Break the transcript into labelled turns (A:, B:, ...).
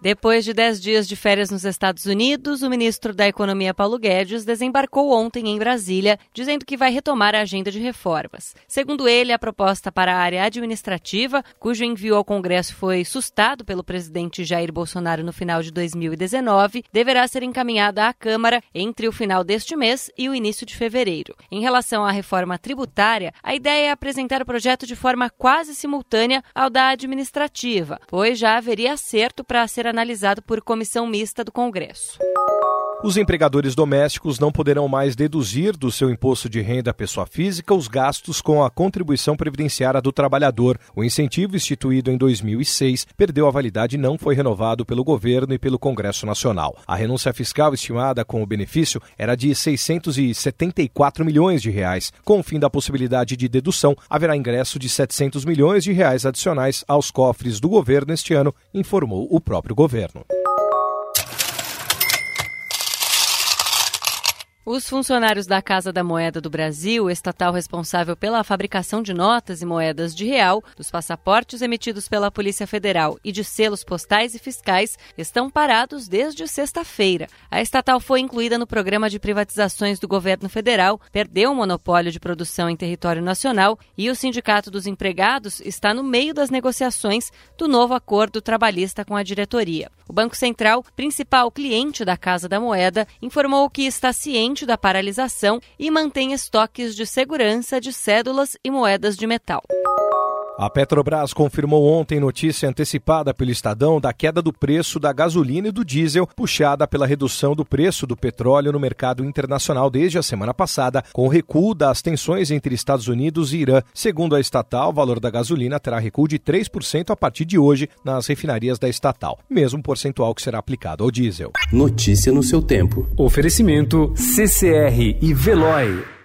A: Depois de 10 dias de férias nos Estados Unidos, o ministro da Economia Paulo Guedes desembarcou ontem em Brasília, dizendo que vai retomar a agenda de reformas. Segundo ele, a proposta para a área administrativa, cujo envio ao Congresso foi sustado pelo presidente Jair Bolsonaro no final de 2019, deverá ser encaminhada à Câmara entre o final deste mês e o início de fevereiro. Em relação à reforma tributária, a ideia é apresentar o projeto de forma quase simultânea ao da administrativa, pois já haveria acerto para ser analisado por comissão mista do Congresso.
B: Os empregadores domésticos não poderão mais deduzir do seu imposto de renda pessoa física os gastos com a contribuição previdenciária do trabalhador. O incentivo, instituído em 2006, perdeu a validade e não foi renovado pelo governo e pelo Congresso Nacional. A renúncia fiscal estimada com o benefício era de 674 milhões de reais. Com o fim da possibilidade de dedução, haverá ingresso de 700 milhões de reais adicionais aos cofres do governo este ano, informou o próprio governo.
A: Os funcionários da Casa da Moeda do Brasil, estatal responsável pela fabricação de notas e moedas de real, dos passaportes emitidos pela Polícia Federal e de selos postais e fiscais, estão parados desde sexta-feira. A estatal foi incluída no programa de privatizações do governo federal, perdeu o monopólio de produção em território nacional e o Sindicato dos Empregados está no meio das negociações do novo acordo trabalhista com a diretoria. O Banco Central, principal cliente da Casa da Moeda, informou que está ciente da paralisação e mantém estoques de segurança de cédulas e moedas de metal.
B: A Petrobras confirmou ontem notícia antecipada pelo Estadão da queda do preço da gasolina e do diesel, puxada pela redução do preço do petróleo no mercado internacional desde a semana passada, com o recuo das tensões entre Estados Unidos e Irã. Segundo a estatal, o valor da gasolina terá recuo de 3% a partir de hoje nas refinarias da estatal, mesmo percentual que será aplicado ao diesel.
C: Notícia no seu tempo.
D: Oferecimento CCR e Veloy.